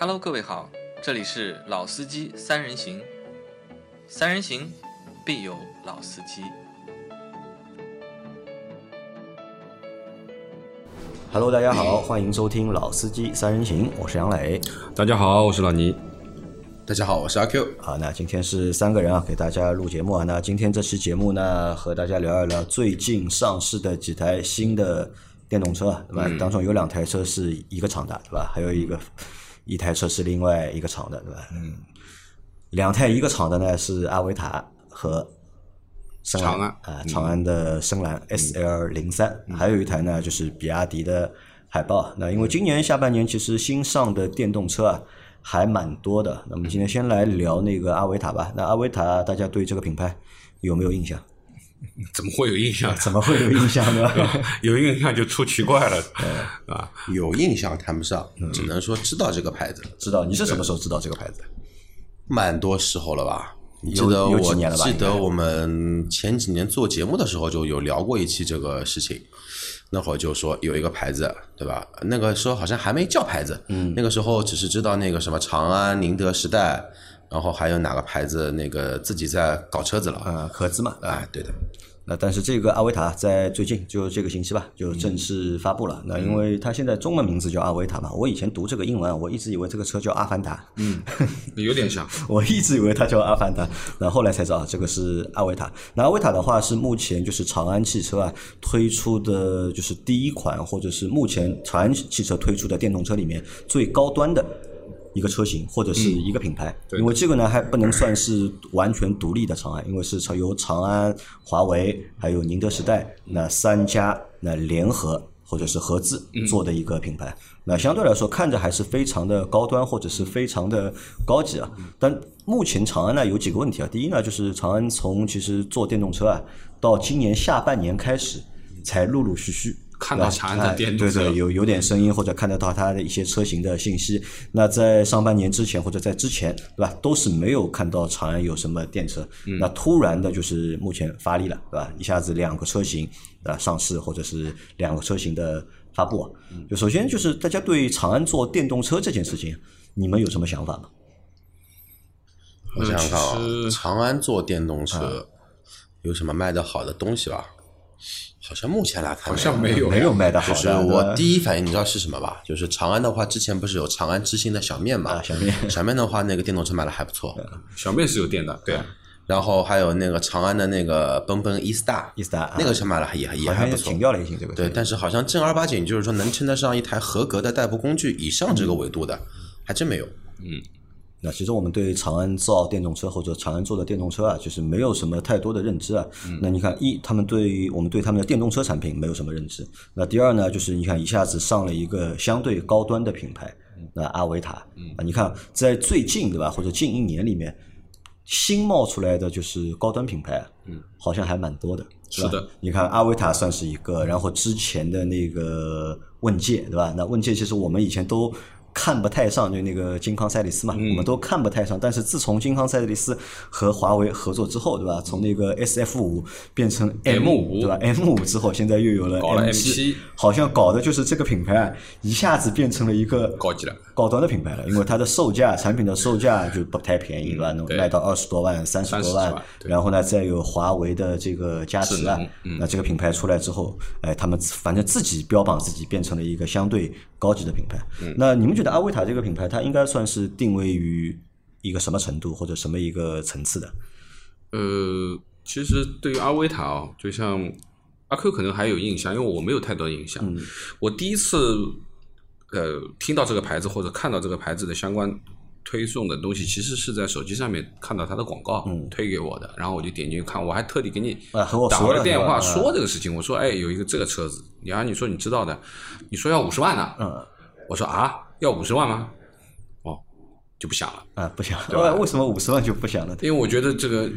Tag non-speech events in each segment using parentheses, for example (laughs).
Hello，各位好，这里是老司机三人行，三人行必有老司机。Hello，大家好，欢迎收听老司机三人行，我是杨磊。大家好，我是老倪。大家好，我是阿 Q。好，那今天是三个人啊，给大家录节目啊。那今天这期节目呢，和大家聊一聊最近上市的几台新的电动车啊，对吧？当中有两台车是一个厂的，对吧？还有一个一台车是另外一个厂的，对吧？嗯，两台一个厂的呢是阿维塔和深蓝长安啊，长安的深蓝 S L 零三，还有一台呢就是比亚迪的海豹。那因为今年下半年其实新上的电动车啊还蛮多的，那么今天先来聊那个阿维塔吧。那阿维塔大家对这个品牌有没有印象？怎么会有印象？(laughs) 怎么会有印象呢？(laughs) 有印象就出奇怪了，啊！有印象谈不上，只能说知道这个牌子，知道你是什么时候知道这个牌子？蛮多时候了吧？你记得我记得我们前几年做节目的时候就有聊过一期这个事情，那会儿就说有一个牌子，对吧？那个时候好像还没叫牌子，嗯，那个时候只是知道那个什么长安、宁德时代，然后还有哪个牌子那个自己在搞车子了，呃，合资嘛，哎，对的，那但是这个阿维塔在最近就这个星期吧，就正式发布了。那因为它现在中文名字叫阿维塔嘛，我以前读这个英文啊，我一直以为这个车叫阿凡达，嗯，有点像。(laughs) 我一直以为它叫阿凡达，那后来才知道啊这个是阿维塔。那阿维塔的话是目前就是长安汽车啊推出的就是第一款，或者是目前长安汽车推出的电动车里面最高端的。一个车型或者是一个品牌，因为这个呢还不能算是完全独立的长安，因为是由长安、华为还有宁德时代那三家那联合或者是合资做的一个品牌。那相对来说看着还是非常的高端或者是非常的高级啊。但目前长安呢有几个问题啊，第一呢就是长安从其实做电动车啊到今年下半年开始才陆陆续续。看到长安的哎电动车对对，有有点声音或者看得到它的一些车型的信息。那在上半年之前或者在之前，对吧，都是没有看到长安有什么电车。那突然的就是目前发力了，对吧？一下子两个车型啊上市，或者是两个车型的发布啊。就首先就是大家对长安做电动车这件事情，你们有什么想法吗？我想想看啊其，实长安做电动车有什么卖的好的东西吧？好像目前来看好像没有没有卖的好的。就是我第一反应，你知道是什么吧？就是长安的话，之前不是有长安之星的小面嘛？啊小面小面的话，那个电动车卖的还不错。小面是有电的，对啊，然后还有那个长安的那个奔奔 E Star，E-Star，啊那个车卖的也也还不错。掉了。对，但是好像正儿八经就是说能称得上一台合格的代步工具以上这个维度的，还真没有。那其实我们对长安造电动车或者长安做的电动车啊，就是没有什么太多的认知啊。那你看，一他们对我们对他们的电动车产品没有什么认知。那第二呢，就是你看一下子上了一个相对高端的品牌，那阿维塔啊，你看在最近对吧，或者近一年里面，新冒出来的就是高端品牌，啊嗯，好像还蛮多的。是的，你看阿维塔算是一个，然后之前的那个问界，对吧？那问界其实我们以前都看不太上，就那个金康赛利斯嘛，嗯我们都看不太上。但是自从金康赛利斯和华为合作之后，对吧？从那个 SF 五变成 M 五，M5 对吧？M 五之后，现在又有了 M M7 好像搞的就是这个品牌啊，一下子变成了一个高级了。高端的品牌了，因为它的售价，产品的售价就不太便宜，对吧？能卖到二十多万、三十多30万万，然后呢，再有华为的这个加持啊，那这个品牌出来之后，哎，他们反正自己标榜自己变成了一个相对高级的品牌。那你们觉得阿维塔这个品牌，它应该算是定位于一个什么程度或者什么一个层次的？呃，其实对于阿维塔哦，就像阿 Q 可能还有印象，因为我没有太多印象。我第一次呃听到这个牌子或者看到这个牌子的相关推送的东西，其实是在手机上面看到它的广告、推给我的，然后我就点进去看，我还特地给你打了电话说这个事情，我说哎有一个这个车子，然后你说你知道的，你说要五十万呢，嗯。我说啊要五十万吗？哦就不想了。啊，不想，对吧为什么五十万就不想了？因为我觉得这个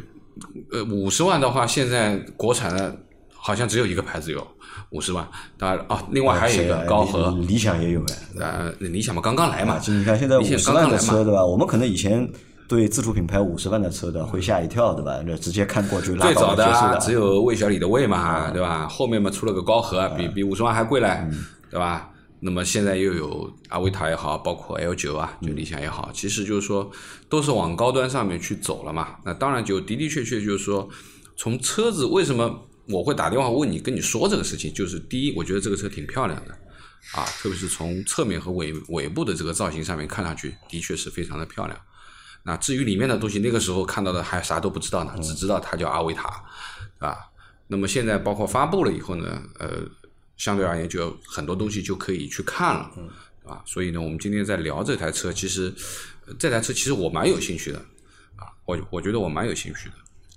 呃五十万的话，现在国产的好像只有一个牌子有五十万，当然啊，另外还有一个高和，理理想也有哎，呃，理想嘛刚刚来嘛你看现在五十万的车对吧？我们可能以前对自主品牌五十万的车的会吓一跳对吧？那直接看过去拉最早的只有魏小李的魏嘛，对吧？后面嘛出了个高和，比比五十万还贵嘞，对吧？那么现在又有阿维塔也好，包括 L 九啊，就理想也好，其实就是说都是往高端上面去走了嘛。那当然就的的确确就是说，从车子为什么我会打电话问你跟你说这个事情，就是第一，我觉得这个车挺漂亮的啊，特别是从侧面和尾尾部的这个造型上面看上去，的确是非常的漂亮。那至于里面的东西，那个时候看到的还啥都不知道呢，只知道它叫阿维塔，啊。那么现在包括发布了以后呢，呃，相对而言就很多东西就可以去看了，啊，所以呢，我们今天在聊这台车，其实这台车其实我蛮有兴趣的，啊，我我觉得我蛮有兴趣的。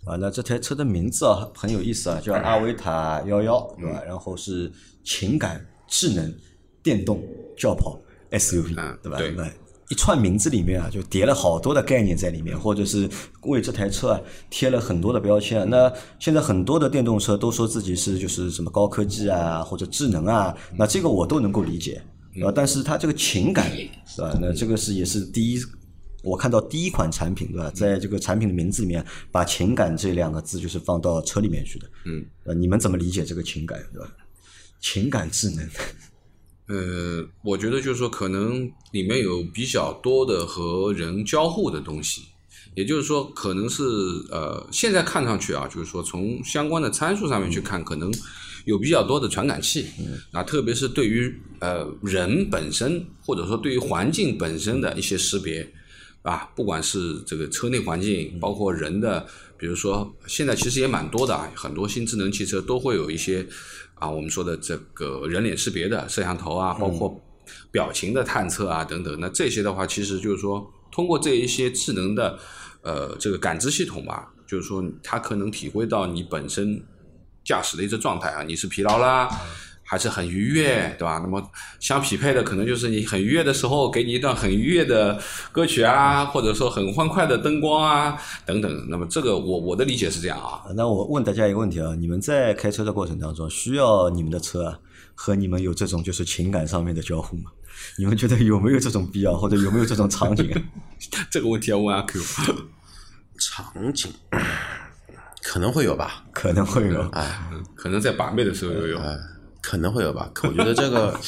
啊，那这台车的名字啊很有意思啊，叫阿维塔幺幺，对吧？然后是情感智能电动轿跑 SUV，对吧？对。一串名字里面啊，就叠了好多的概念在里面，或者是为这台车啊贴了很多的标签。那现在很多的电动车都说自己是就是什么高科技啊，或者智能啊，那这个我都能够理解，啊，但是它这个情感，是吧？那这个是也是第一，我看到第一款产品，对吧？在这个产品的名字里面，把情感这两个字就是放到车里面去的。嗯，呃，你们怎么理解这个情感，对吧？情感智能。呃，我觉得就是说，可能里面有比较多的和人交互的东西，也就是说，可能是呃，现在看上去啊，就是说从相关的参数上面去看，可能有比较多的传感器，啊，特别是对于呃人本身，或者说对于环境本身的一些识别，啊，不管是这个车内环境，包括人的，比如说现在其实也蛮多的啊，很多新智能汽车都会有一些。啊，我们说的这个人脸识别的摄像头啊，包括表情的探测啊等等，那这些的话，其实就是说通过这一些智能的呃这个感知系统吧，就是说它可能体会到你本身驾驶的一个状态啊，你是疲劳啦。还是很愉悦，对吧？那么相匹配的可能就是你很愉悦的时候，给你一段很愉悦的歌曲啊，或者说很欢快的灯光啊，等等。那么这个我我的理解是这样啊。那我问大家一个问题啊，你们在开车的过程当中，需要你们的车啊和你们有这种就是情感上面的交互吗？你们觉得有没有这种必要，或者有没有这种场景？(laughs) 这个问题要问阿 Q。场景可能会有吧，可能会有，哎，可能在把妹的时候有有。可能会有吧，(laughs) 可我觉得这个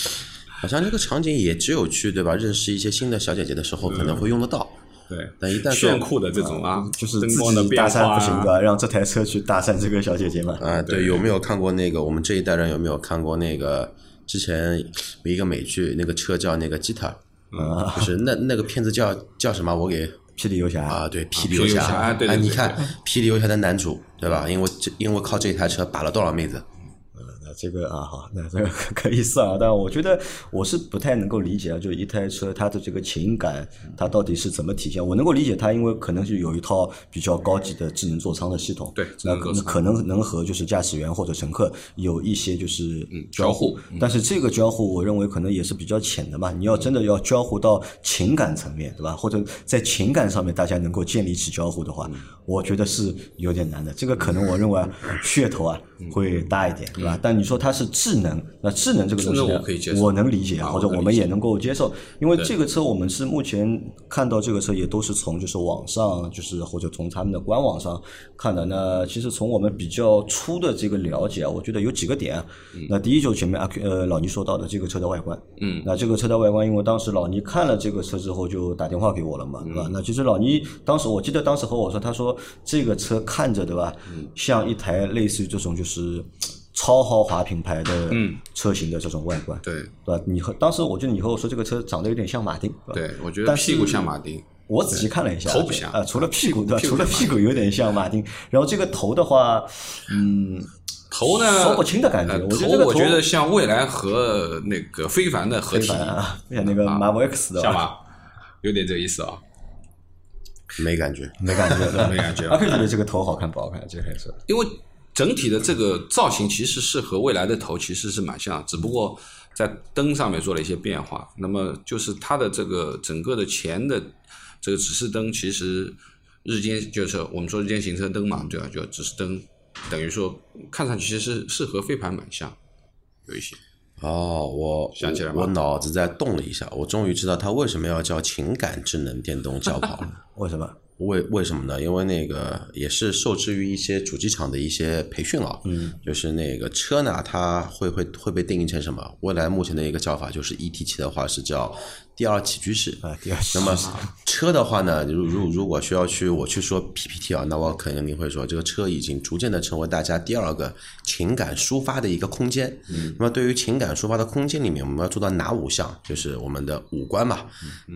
好像这个场景也只有去对吧？认识一些新的小姐姐的时候可能会用得到。对，但一旦炫酷的这种啊，就是自己搭讪不行对吧？让这台车去搭讪这个小姐姐嘛。啊，对，有没有看过那个？我们这一代人有没有看过那个？之前有一个美剧，那个车叫那个吉他，啊，就是那那个片子叫叫什么？我给霹雳游侠啊，对，霹雳游侠啊。对，你看霹雳游侠的男主对吧？因为这因为靠这台车把了多少妹子？这个啊好，那这个 (laughs) 可以算啊，但我觉得我是不太能够理解啊，就一台车它的这个情感，它到底是怎么体现？我能够理解它，因为可能是有一套比较高级的智能座舱的系统，对，那可能能和就是驾驶员或者乘客有一些就是交互，但是这个交互我认为可能也是比较浅的嘛。你要真的要交互到情感层面，对吧？或者在情感上面大家能够建立起交互的话，我觉得是有点难的。这个可能我认为噱头啊会大一点，对吧？但你。说它是智能，那智能这个东西，我能理解，或者我们也能够接受，因为这个车我们是目前看到这个车也都是从就是网上，就是或者从他们的官网上看的。那其实从我们比较粗的这个了解啊，我觉得有几个点。那第一就是前面阿 Q 呃老倪说到的这个车的外观，嗯，那这个车的外观，因为当时老倪看了这个车之后就打电话给我了嘛，对吧？那其实老倪当时我记得当时和我说，他说这个车看着对吧，像一台类似于这种就是。超豪华品牌的车型的这种外观，对对吧？你和当时我觉得你和我说这个车长得有点像马丁，对我觉得屁股像马丁。我仔细看了一下，头不像啊，除了屁股对吧？除了屁股有点像马丁，然后这个头的话，嗯，头呢说不清的感觉。我觉得我觉得像未来和那个非凡的合体啊，像那个马 v X 的，像吗？有点这个意思啊，没感觉，没感觉，(laughs) 没感觉。阿 Q 觉得这个头好看不好看？这台车，因为。整体的这个造型其实是和未来的头其实是蛮像，只不过在灯上面做了一些变化。那么就是它的这个整个的前的这个指示灯，其实日间就是我们说日间行车灯嘛，对吧？就指示灯，等于说看上去其实是和飞盘蛮像，有一些。哦，我想起来我脑子在动了一下，我终于知道它为什么要叫情感智能电动轿跑了。(laughs) 为什么？为为什么呢？因为那个也是受制于一些主机厂的一些培训啊，嗯，就是那个车呢，它会会会被定义成什么？未来目前的一个叫法就是 E T 七的话是叫第二起居室啊第二起那么车的话呢，如如如果需要去我去说 P P T 啊，那我肯定会说这个车已经逐渐的成为大家第二个情感抒发的一个空间。嗯，那么对于情感抒发的空间里面，我们要做到哪五项？就是我们的五官嘛，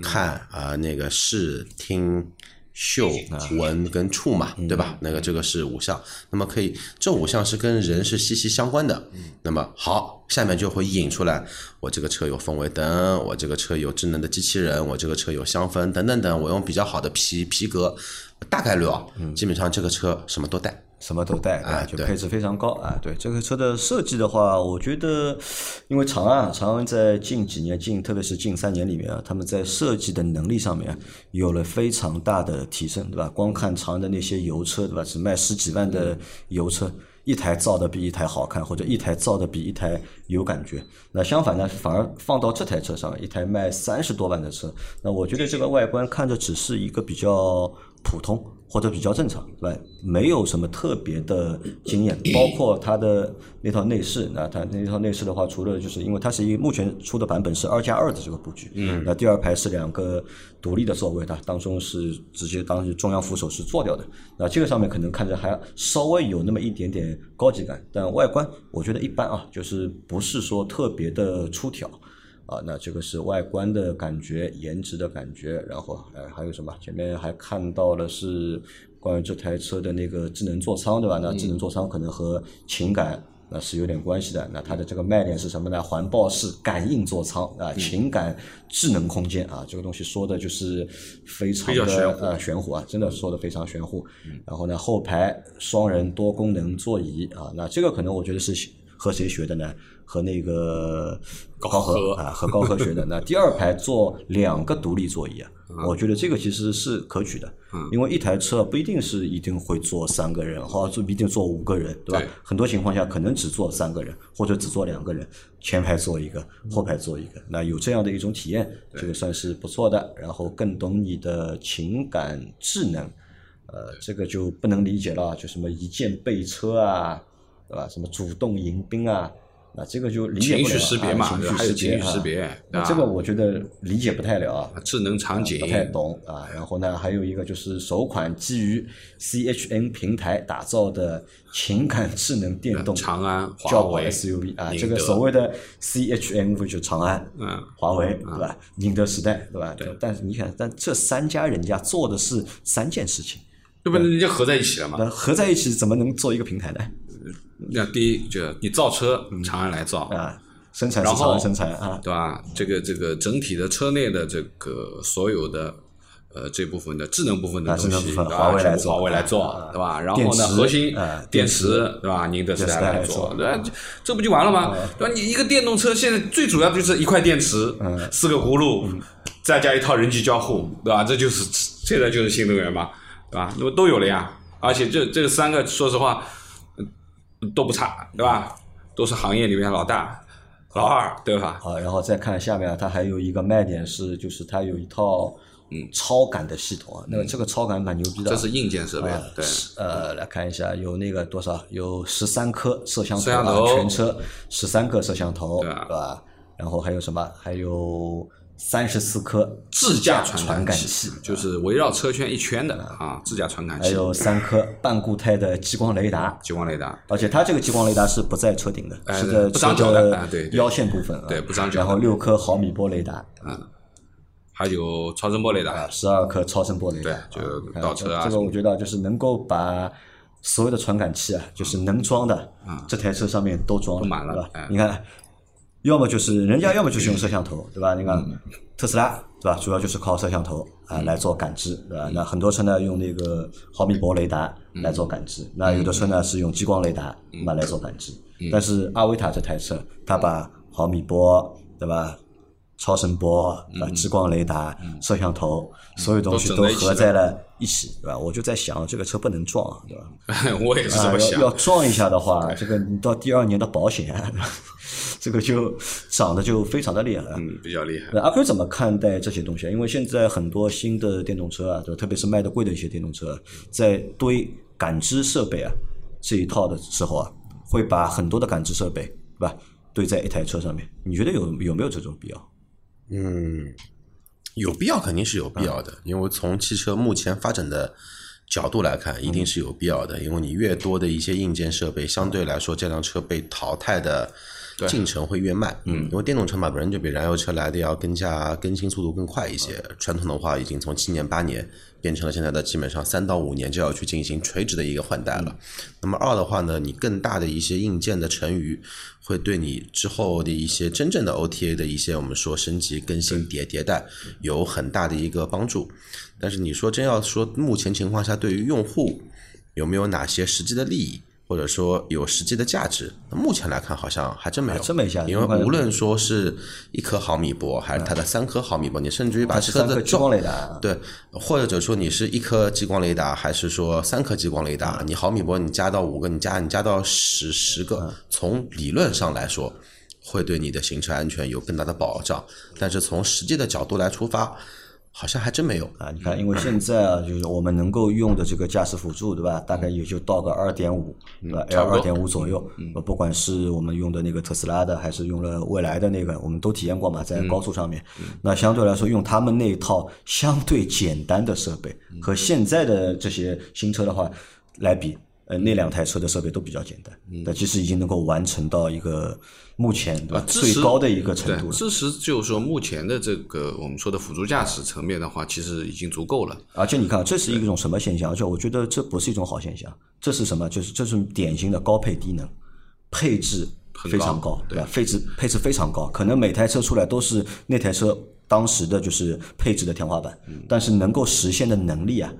看啊、那个视听。嗅、闻跟触嘛，对吧？那个这个是五项，那么可以，这五项是跟人是息息相关的。那么好，下面就会引出来，我这个车有氛围灯，我这个车有智能的机器人，我这个车有香氛等等等，我用比较好的皮皮革，大概率啊，基本上这个车什么都带。什么都带，哎对就配置非常高啊。对这个车的设计的话，我觉得，因为长安啊，长安在近几年，近特别是近三年里面啊，他们在设计的能力上面啊有了非常大的提升，对吧？光看长安的那些油车，对吧？只卖十几万的油车。一台造的比一台好看，或者一台造的比一台有感觉。那相反呢，反而放到这台车上，一台卖三十多万的车，那我觉得这个外观看着只是一个比较普通或者比较正常，对吧？没有什么特别的经验，包括它的那套内饰，那它那套内饰的话，除了就是因为它是一个目前出的版本是二加二的这个布局，嗯，那第二排是两个独立的座位，它当中是直接当时中央扶手是做掉的，那这个上面可能看着还稍微有那么一点点高级感，但外观我觉得一般啊，就是不是说特别的出挑。啊，那这个是外观的感觉、颜值的感觉，然后呃还有什么？前面还看到了是关于这台车的那个智能座舱，对吧？那智能座舱可能和情感那是有点关系的。那它的这个卖点是什么呢？环抱式感应座舱啊，情感智能空间啊，这个东西说的就是非常的呃玄乎啊，真的说的非常玄乎。然后呢，后排双人多功能座椅啊，那这个可能我觉得是和谁学的呢？和那个高和和啊，和高和学的。那第二排坐两个独立座椅啊，我觉得这个其实是可取的，因为一台车不一定是一定会坐三个人，或者一定坐五个人，对吧对？很多情况下可能只坐三个人，或者只坐两个人，前排坐一个，后排坐一个。那有这样的一种体验，这个算是不错的。然后更懂你的情感智能，呃，这个就不能理解了，就什么一键备车啊，对吧？什么主动迎宾啊，那这个就理解情不了绪识别嘛，啊情对吧还有绪情绪识啊别，那这个我觉得理解不太了啊。智能场景不太懂啊。然后呢，还有一个就是首款基于 CHN 平台打造的情感智能电动长安、华为 SUV 啊，这个所谓的 CHN 不就长安、嗯华为对吧？宁德时代对吧？但是你看，但这三家人家做的是三件事情，对不？人家合在一起了嘛。那合在一起怎么能做一个平台呢？那第一就你造车，长安来造，啊，生产是然后长安生产啊，对吧？这个这个整体的车内的这个所有的呃这部分的智能部分的啊东西，对吧华为来做全部华为来啊做，对吧？然后呢，核心啊电电池对吧？宁德时代来做做，对吧？这这不就完了吗？对吧？你一个电动车现在最主要就是一块电池，四个轱辘，再加一套人机交互，对吧？这就是现在就是新能源嘛，对吧？那么都有了呀，而且这这三个说实话。都不差，对吧？都是行业里面老大、老二，对吧？啊，然后再看下面啊，它还有一个卖点是，就是它有一套嗯超感的系统啊，那个这个超感蛮牛逼的啊。这是硬件设备，对，呃，来看一下，有那个多少？有十三颗摄像头全车十三个摄像头，对吧？然后还有什么？还有三十四颗自驾传传感器，就是围绕车圈一圈的啊，自驾传感器，还有三颗半固态的激光雷达。激光雷达，而且它这个激光雷达是不在车顶的，哎是在不长车脚的哎对对。腰线部分啊，对不长脚然后六颗毫米波雷达，还有超声波雷达，十二颗超声波雷达，对就倒车啊这个我觉得就是能够把所有的传感器啊，就是能装的，这台车上面都装都满了？你看，要么就是人家要么就是用摄像头，对吧？你看特斯拉，对吧？主要就是靠摄像头啊来做感知，对吧？那很多车呢用那个毫米波雷达来做感知，那有的车呢是用激光雷达那来做感知，但是阿维塔这台车，它把毫米波，对吧？超声波啊、激光雷达、摄像头，所有东西都合在了一起，对吧？我就在想，这个车不能撞，对吧？(laughs) 我也是这么想。要撞一下的话，(laughs) 这个你到第二年的保险，(laughs) 这个就涨得就非常的厉害了。嗯，比较厉害。那阿坤怎么看待这些东西啊？因为现在很多新的电动车啊，对吧特别是卖的贵的一些电动车，在堆感知设备啊这一套的时候啊，会把很多的感知设备，对吧，堆在一台车上面。你觉得有有没有这种必要？嗯，有必要肯定是有必要的，因为从汽车目前发展的角度来看，一定是有必要的。因为你越多的一些硬件设备，相对来说这辆车被淘汰的进程会越慢。嗯，因为电动车嘛，本身就比燃油车来的要更加更新速度更快一些。传统的话，已经从七年八年变成了现在的基本上三到五年就要去进行垂直的一个换代了。那么二的话呢，你更大的一些硬件的成余，会对你之后的一些真正的 OTA 的一些我们说升级、更新、迭迭代有很大的一个帮助。但是你说真要说目前情况下对于用户有没有哪些实际的利益，或者说有实际的价值，那目前来看好像还真没有，真没价值因为无论说是一颗毫米波，还是它的三颗毫米波，你甚至于把车子撞光雷达，对，或者说你是一颗激光雷达，还是说三颗激光雷嗯达？你毫米波你加到五个，你加你加到十十嗯个，从理论上来说，会对你的行车安全有更大的保障。但是从实际的角度来出发，好像还真没有。啊，你看，因为现在啊，就是我们能够用的这个驾驶辅助，对吧？大概也就到个二点五，对吧？L 二点五左右。呃不管是我们用的那个特斯拉的，还是用了蔚来的那个，我们都体验过嘛，在高速上面。那相对来说，用他们那一套相对简单的设备和现在的这些新车的话来比，呃，那两台车的设备都比较简单，但其实已经能够完成到一个目前对吧啊最高的一个程度了。支持就是说，目前的这个我们说的辅助驾驶层面的话，其实已经足够了。而且你看，这是一种什么现象？而且我觉得这不是一种好现象，这是什么？就是这是典型的高配低能，配置非常高，对吧？配置配置非常高，可能每台车出来都是那台车当时的就是配置的天花板，但是能够实现的能力啊，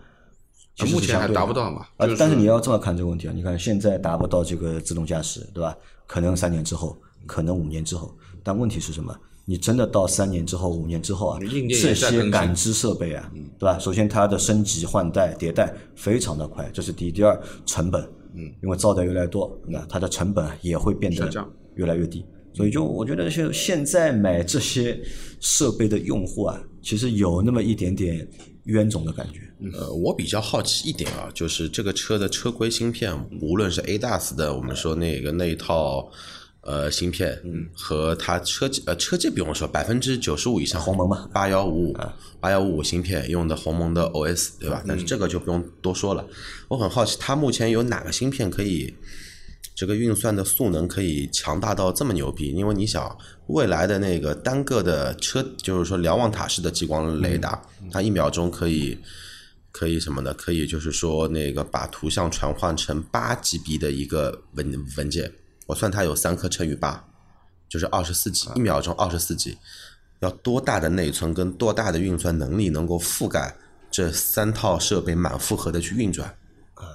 其实目前还达不到嘛啊就是，但是你要这么看这个问题啊，你看现在达不到这个自动驾驶，对吧？可能三年之后，可能五年之后，但问题是什么？你真的到三年之后、五年之后啊，这些感知设备啊，对吧？首先它的升级换代迭代非常的快，这是第一。第二，成本，嗯，因为造的越来越多，那它的成本也会变得越来越低。所以就我觉得，现现在买这些设备的用户啊，其实有那么一点点冤种的感觉。呃，我比较好奇一点啊，就是这个车的车规芯片，无论是 ADAS 的，我们说那个那一套呃芯片，嗯，和它车机呃车机不用说，百分之九十五以上鸿蒙嘛八幺五五八幺五五芯片用的鸿蒙的 OS 对吧？但是这个就不用多说了。我很好奇，它目前有哪个芯片可以？这个运算的速能可以强大到这么牛逼，因为你想，未来的那个单个的车，就是说瞭望塔式的激光雷达，它一秒钟可以可以什么呢？可以就是说那个把图像传换成八 GB 的一个文文件，我算它有三颗乘以八，就是二十四 G，一秒钟二十四 G，要多大的内存跟多大的运算能力能够覆盖这三套设备满负荷的去运转？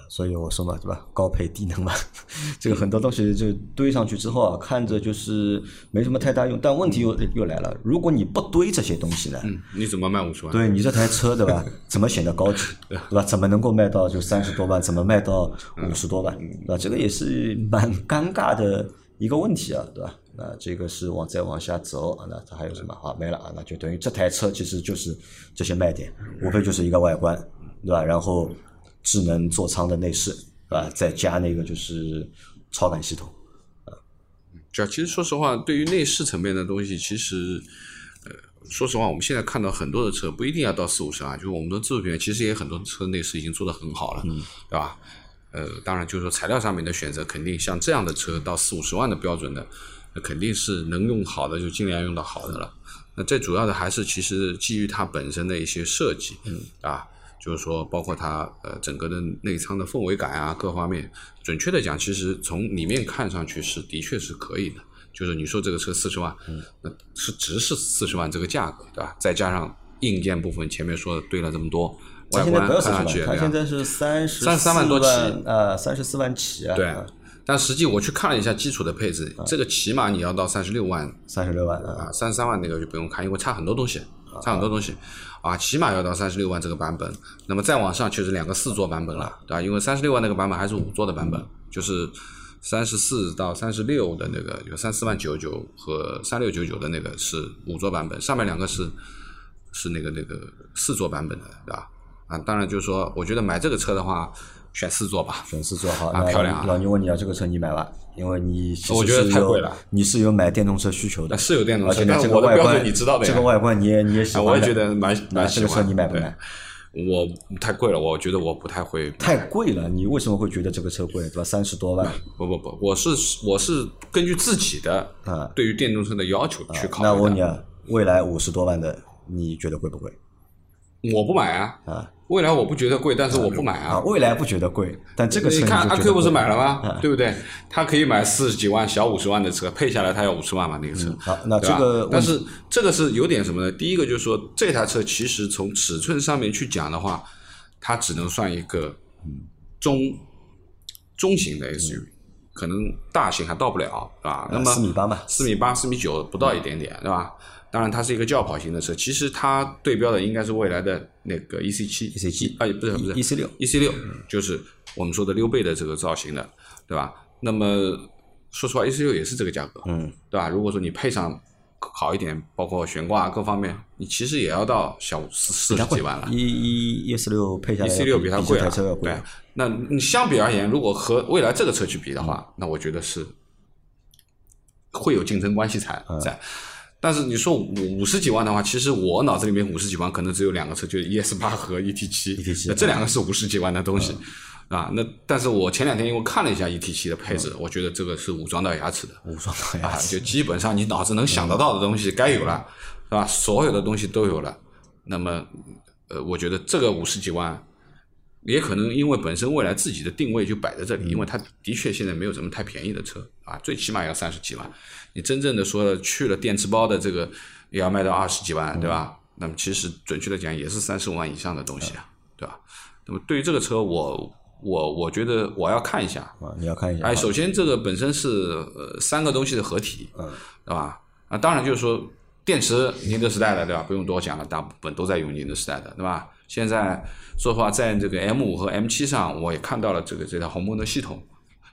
所以我说嘛，对吧？高配低能嘛，(laughs) 这个很多东西就堆上去之后啊，看着就是没什么太大用。但问题又又来了，如果你不堆这些东西呢？嗯，你怎么卖五十万？对你这台车对吧？怎么显得高级，(laughs) 对吧？怎么能够卖到就三十多万？怎么卖到五十多万？对吧？这个也是蛮尴尬的一个问题啊，对吧？那这个是往再往下走啊，那它还有什么？好，没了啊，那就等于这台车其实就是这些卖点，无非就是一个外观，对吧？然后智能座舱的内饰，啊？再加那个就是超感系统，啊，这其实说实话，对于内饰层面的东西，其实呃，说实话，我们现在看到很多的车不一定要到四五十万，就是我们的自主品牌其实也很多车内饰已经做得很好了，嗯对吧？呃，当然就是说材料上面的选择，肯定像这样的车到四五十万的标准的，那肯定是能用好的就尽量用到好的了。那最主要的还是其实基于它本身的一些设计，嗯啊，就是说包括它呃整个的内舱的氛围感啊各方面，准确的讲，其实从里面看上去是的确是可以的。就是你说这个车四十万，那是值是四十万这个价格，对吧？再加上硬件部分前面说的堆了这么多，外观看上去，它现在是三十三三万多起啊，三十四万起啊，对啊但实际我去看了一下基础的配置，这个起码你要到三十六万三十六万啊，啊，三十三万那个就不用看，因为差很多东西，差很多东西啊，起码要到三十六万这个版本。那么再往上就是两个四座版本了，对吧？因为三十六万那个版本还是五座的版本，就是三十四到三十六的那个有三四万九九和三六九九的那个是五座版本，上面两个是是那个那个四座版本的，对吧？啊，当然就是说，我觉得买这个车的话，选四座吧。选四座好，漂亮啊老牛问你啊，这个车你买吧，因为你其实我觉得太贵了你是有买电动车需求的，是有电动车，但我的标准观你知道的呀。这个外观你也你也喜啊欢，我也觉得蛮那这个车蛮喜欢。你买不买？我太贵了，我觉得我不太会。太贵了，你为什么会觉得这个车贵，对吧？三十多万，(laughs) 不不不，我是我是根据自己的啊对于电动车的要求去考虑的。那我问你啊，未来五十多万的，你觉得贵不贵？我不买啊，啊未来我不觉得贵，但是我不买啊，啊。未来不觉得贵，但这个车你看阿 Q 不是买了啊吗？对不对？他可以买四十几万小五十万的车，配下来他要五十万嘛那个车。嗯好，那这个但是这个是有点什么呢？第一个就是说，这台车其实从尺寸上面去讲的话，它只能算一个中中型的 SUV，、可能大型还到不了，是吧？那么四米八嘛，四米八、四米九不到一点点，对吧？当然，它是一个轿跑型的车，其实它对标的应该是未来的那个 EC 七 E C 七啊，不是不是 EC 六 EC 六，就是我们说的溜背的这个造型的，对吧？那么说实话，EC 六也是这个价格，嗯，对吧？如果说你配上好一点，包括悬挂各方面，你其实也要到小四四十几万了。一一一四六配下来 E C 六比它贵对。那你相比而言，如果和未来这个车去比的话，那我觉得是会有竞争关系在嗯在。但是你说五五十几万的话，其实我脑子里面五十几万可能只有两个车，就是 ES 八和 ET 七 ET7 那这两个是五十几万的东西。嗯啊，那但是我前两天因为看了一下 ET 七的配置，我觉得这个是武装到牙齿的，武装到牙啊，齿就基本上你脑子能想得到的东西该有了，是吧？所有的东西都有了。那么，呃，我觉得这个五十几万，也可能因为本身未来自己的定位就摆在这里，因为它的确现在没有什么太便宜的车啊，最起码要三十几万。你真正的说了去了电池包的这个，也要卖到二十几万，对吧？那么其实准确的讲，也是三十五万以上的东西啊，对吧？那么对于这个车，我我我觉得我要看一下，啊，你要看一下。哎，首先这个本身是呃三个东西的合体，嗯，对吧？啊，当然就是说电池宁德时代的，对吧？不用多讲了，大部分都在用宁德时代的，对吧？现在说实话，在这个 M 五和 M 七上，我也看到了这个这套鸿蒙的系统，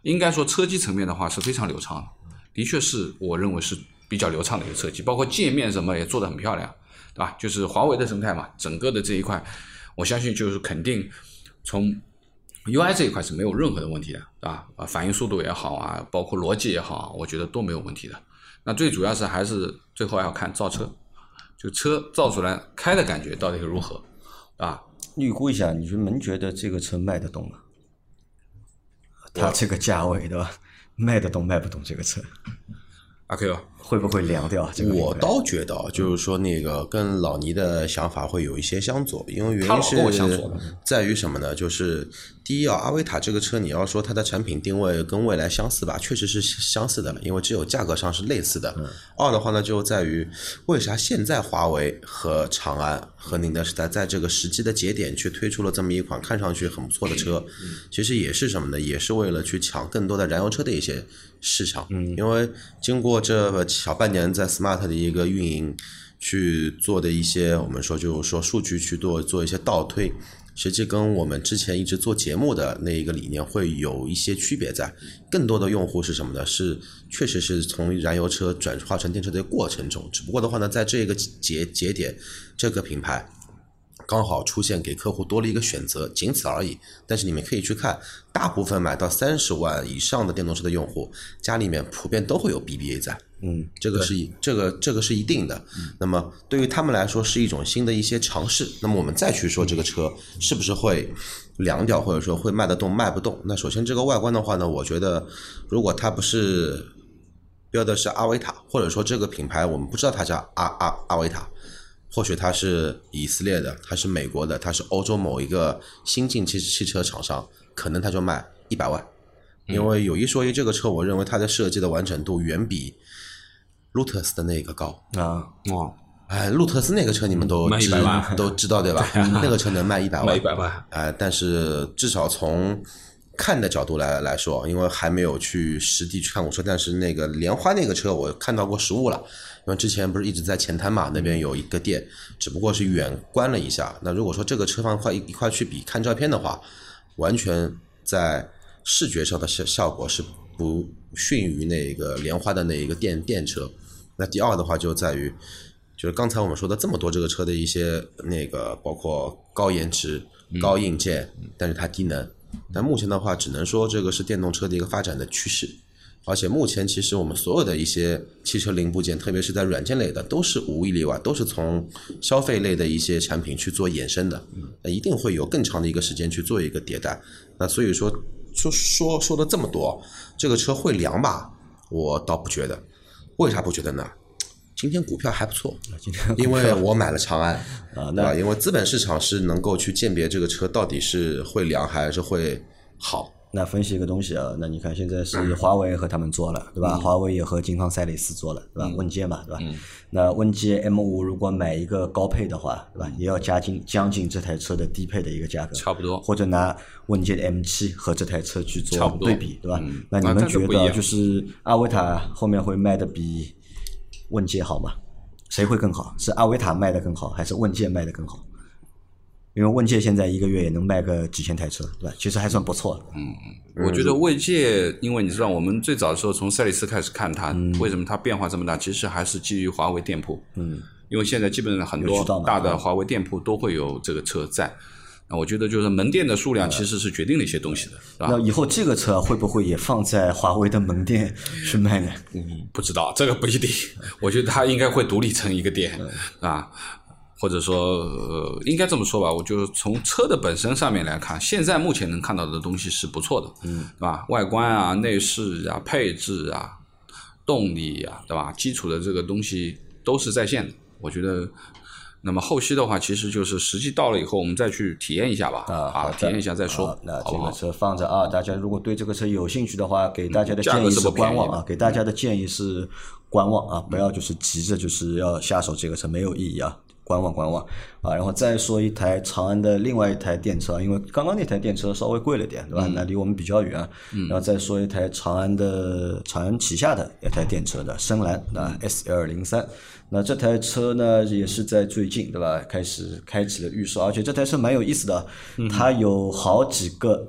应该说车机层面的话是非常流畅的，的确是我认为是比较流畅的一个设计，包括界面什么也做得很漂亮，对吧？就是华为的生态嘛，整个的这一块，我相信就是肯定从 UI 这一块是没有任何的问题的，对吧？啊，反应速度也好啊，包括逻辑也好，我觉得都没有问题的。那最主要是还是最后要看造车，就车造出来开的感觉到底是如何，啊？预估一下，你们觉得这个车卖得动吗？它这个价位对吧？卖得动卖不动这个车，阿 Q，会不会凉掉？这个我倒觉得啊，就是说那个跟老倪的想法会有一些相左，因为原因是左在于什么呢？就是第一啊，阿维塔这个车，你要说它的产品定位跟蔚来相似吧，确实是相似的，因为只有价格上是类似的。二的话呢，就在于为啥现在华为和长安和宁德时代在这个时机的节点去推出了这么一款看上去很不错的车，其实也是什么呢？也是为了去抢更多的燃油车的一些市场。嗯，因为经过这小半年在 Smart 的一个运营去做的一些，我们说就是说数据去做做一些倒推。实际跟我们之前一直做节目的那一个理念会有一些区别在，更多的用户是什么呢？是确实是从燃油车转化成电车的过程中，只不过的话呢，在这个节节点，这个品牌刚好出现给客户多了一个选择，仅此而已。但是你们可以去看，大部分买到三十万以上的电动车的用户，家里面普遍都会有 BBA 在。嗯，这个是一这个这个是一定的。那么对于他们来说是一种新的一些尝试。那么我们再去说这个车是不是会凉掉，或者说会卖得动卖不动？那首先这个外观的话呢，我觉得如果它不是标的是阿维塔，或者说这个品牌我们不知道它叫阿阿阿维塔。或许它是以色列的，它是美国的，它是欧洲某一个新进汽汽车厂商，可能它就卖一百万。因为有一说一，这个车我认为它的设计的完整度远比路特斯的那个高。啊，哦，哎，路特斯那个车你们都卖知100万 (laughs) 都知道对吧？那个车能卖一百万，卖100万哎，但是至少从看的角度来来说，因为还没有去实地去看过车，但是那个莲花那个车我看到过实物了，因为之前不是一直在前滩嘛，那边有一个店，只不过是远观了一下。那如果说这个车放块一一块去比看照片的话，完全在视觉上的效效果是不逊于那个莲花的那一个电电车。那第二的话就在于，就是刚才我们说的这么多这个车的一些那个包括高颜值、高硬件，但是它低能。但目前的话，只能说这个是电动车的一个发展的趋势。而且目前其实我们所有的一些汽车零部件，特别是在软件类的，都是无一例外，都是从消费类的一些产品去做衍生的。那一定会有更长的一个时间去做一个迭代。那所以说说说说的这么多，这个车会凉吧？我倒不觉得。为啥不觉得呢？今天股票还不错，今天因为我买了长安啊？因为资本市场是能够去鉴别这个车到底是会凉还是会好。那分析一个东西啊，那你看现在是华为和他们做了，对吧？华为也和金康赛力斯做了，对吧？问界嘛，对吧？那问界 M 五如果买一个高配的话，对吧？也要加进将近这台车的低配的一个价格，差不多或者拿问界的 M 七和这台车去做对比，对吧嗯？那你啊们觉得就是阿维塔后面会卖的比问界好吗？谁会更好？是阿维塔卖的更好，还是问界卖的更好？因为问界现在一个月也能卖个几千台车，对吧？其实还算不错的。我觉得问界，因为你知道，我们最早的时候从赛力斯开始看它，为什么它变化这么大？其实还是基于华为店铺。嗯，因为现在基本上很多大的华为店铺都会有这个车在。那我觉得就是门店的数量其实是决定了一些东西的，那？以后这个车会不会也放在华为的门店去卖呢？嗯，不知道这个不一定。我觉得它应该会独立成一个店啊，或者说呃，应该这么说吧。我就是从车的本身上面来看，现在目前能看到的东西是不错的，嗯，对吧？外观啊、内饰啊、配置啊、动力啊，对吧？基础的这个东西都是在线的。我觉得，那么后期的话，其实就是实际到了以后，我们再去体验一下吧，啊，体验一下再说好，那？这个车放着啊，大家如果对这个车有兴趣的话，给大家的建议是观望啊，给大家的建议是观望啊，不要就是急着就是要下手这个车没有意义啊。观望观望啊，然后再说一台长安的另外一台电车，因为刚刚那台电车稍微贵了点，对吧？那离我们比较远，然后再说一台长安的长安旗下的一台电车的深蓝啊 S L 零三，那这台车呢也是在最近对吧？开始开启了预售，而且这台车蛮有意思的，它有好几个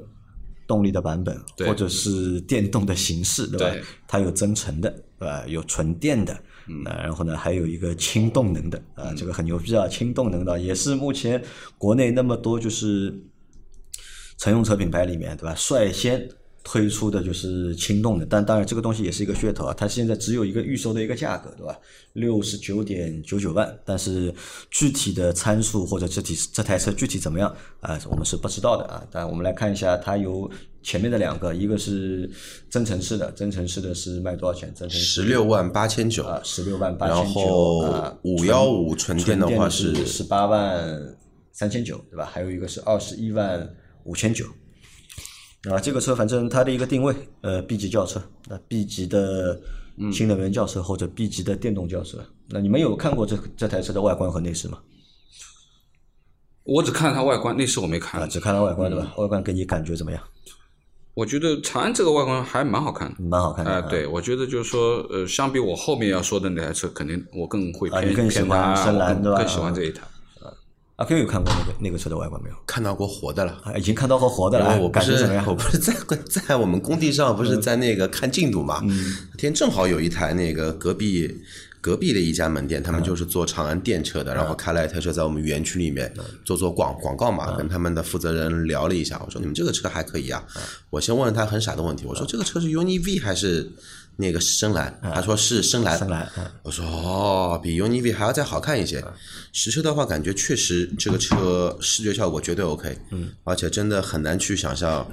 动力的版本，或者是电动的形式，对吧？对。它有增程的，对吧？有纯电的，嗯，然后呢还有一个轻动能的，啊，这个很牛逼啊！轻动能的也是目前国内那么多就是乘用车品牌里面，对吧？率先推出的就是轻动的，但当然这个东西也是一个噱头啊，它现在只有一个预售的一个价格，对吧？六十九点九九万，但是具体的参数或者这体这台车具体怎么样啊，我们是不知道的啊。但我们来看一下，它有前面的两个，一个是增程式的，增程式的是卖多少钱？增程式十六万八千九，啊，十六万八千然九后啊，515纯电的话是是十八万三千九，对吧？还有一个是二十一万五千九。啊，这个车反正它的一个定位，呃，B 级轿车，那 B 级的新能源轿车或者 B 级的电动轿车。那你们有看过这这台车的外观和内饰吗？我只看了它外观，内饰我没看啊，。只看了外观对嗯吧？外观给你感觉怎么样？我觉得长安这个外观还蛮好看的。蛮好看的。哎、啊，对，我觉得就是说，呃，相比我后面要说的那台车，肯定我更会偏、更喜偏欢它，深蓝对吧更更喜欢啊这一台。阿 Q 有看过那个那个车的外观没有？看到过活的了。啊，已经看到过活的了，我不是感觉怎么样？(laughs) 我不是在在我们工地上，不是在那个看进度嘛。那天正好有一台那个隔壁隔壁的一家门店，他们就是做长安电车的，然后开了一台车在我们园区里面做做广广告嘛，跟他们的负责人聊了一下，我说你们这个车还可以啊。我先问了他很傻的问题，我说这个车是 UNI V 还是那个深蓝？他说是深蓝。深蓝，嗯我说哦，比 UNI V 还要再好看一些。实车的话，感觉确实这个车视觉效果绝对 OK，嗯，而且真的很难去想象，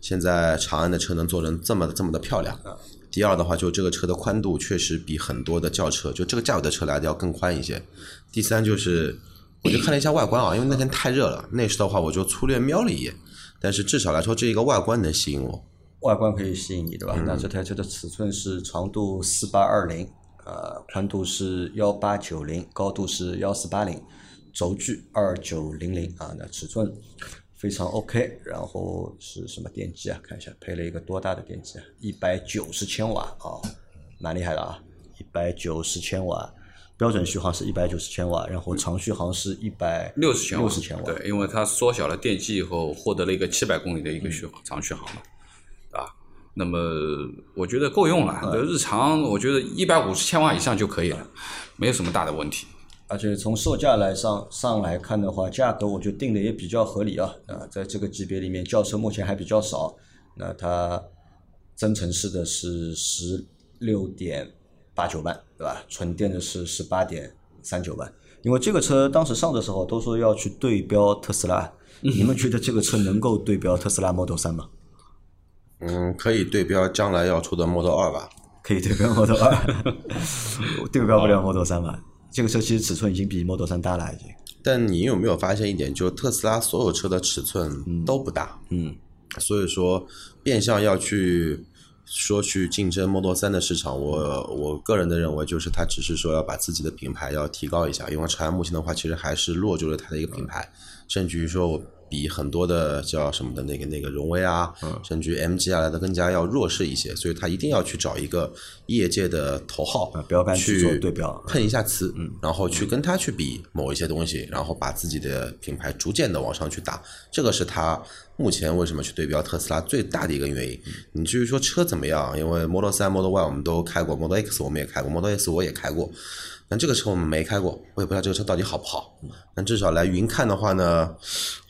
现在长安的车能做成这么这么的漂亮。第二的话，就这个车的宽度确实比很多的轿车，就这个价位的车来的要更宽一些。第三就是，我就看了一下外观啊，因为那天太热了，内饰的话我就粗略瞄了一眼，但是至少来说这一个外观能吸引我。外观可以吸引你，对吧？那这台车的尺寸是长度四八二零，呃，宽度是幺八九零，高度是幺四八零，轴距二九零零啊，那尺寸非常 OK。然后是什么电机啊？看一下配了一个多大的电机啊？一百九十千瓦啊，蛮厉害的啊，一百九十千瓦。标准续航是一百九十千瓦，然后长续航是一百六十千瓦，六十千瓦。对，因为它缩小了电机以后，获得了一个七百公里的一个续航长续航嘛？那么我觉得够用了，日常我觉得一百五十千瓦以上就可以了，没有什么大的问题。而且从售价来上上来看的话，价格我觉得定的也比较合理啊。啊，在这个级别里面，轿车目前还比较少。那它增程式的是十六点八九万，对吧？纯电的是十八点三九万。因为这个车当时上的时候都说要去对标特斯拉，(laughs) 你们觉得这个车能够对标特斯拉 Model 三吗？嗯，可以对标将来要出的 Model 二吧？可以对标 Model 二，(laughs) 对标不了 Model 三吧？这个车其实尺寸已经比 Model 三大了，已经。但你有没有发现一点，就是特斯拉所有车的尺寸都不大，嗯，所以说变相要去说去竞争 Model 三的市场，我我个人的认为就是它只是说要把自己的品牌要提高一下，因为长安目前的话其实还是落住了它的一个品牌，甚至于说我。比很多的叫什么的那个那个荣威啊，甚至于 MG 啊来的更加要弱势一些，所以他一定要去找一个业界的头号标杆去做对标，碰一下瓷，然后去跟他去比某一些东西，然后把自己的品牌逐渐的往上去打，这个是他目前为什么去对标特斯拉最大的一个原因。你至于说车怎么样，因为 Model 3、Model Y 我们都开过，Model X 我们也开过，Model S 我也开过。但这个车我们没开过，我也不知道这个车到底好不好。但至少来云看的话呢，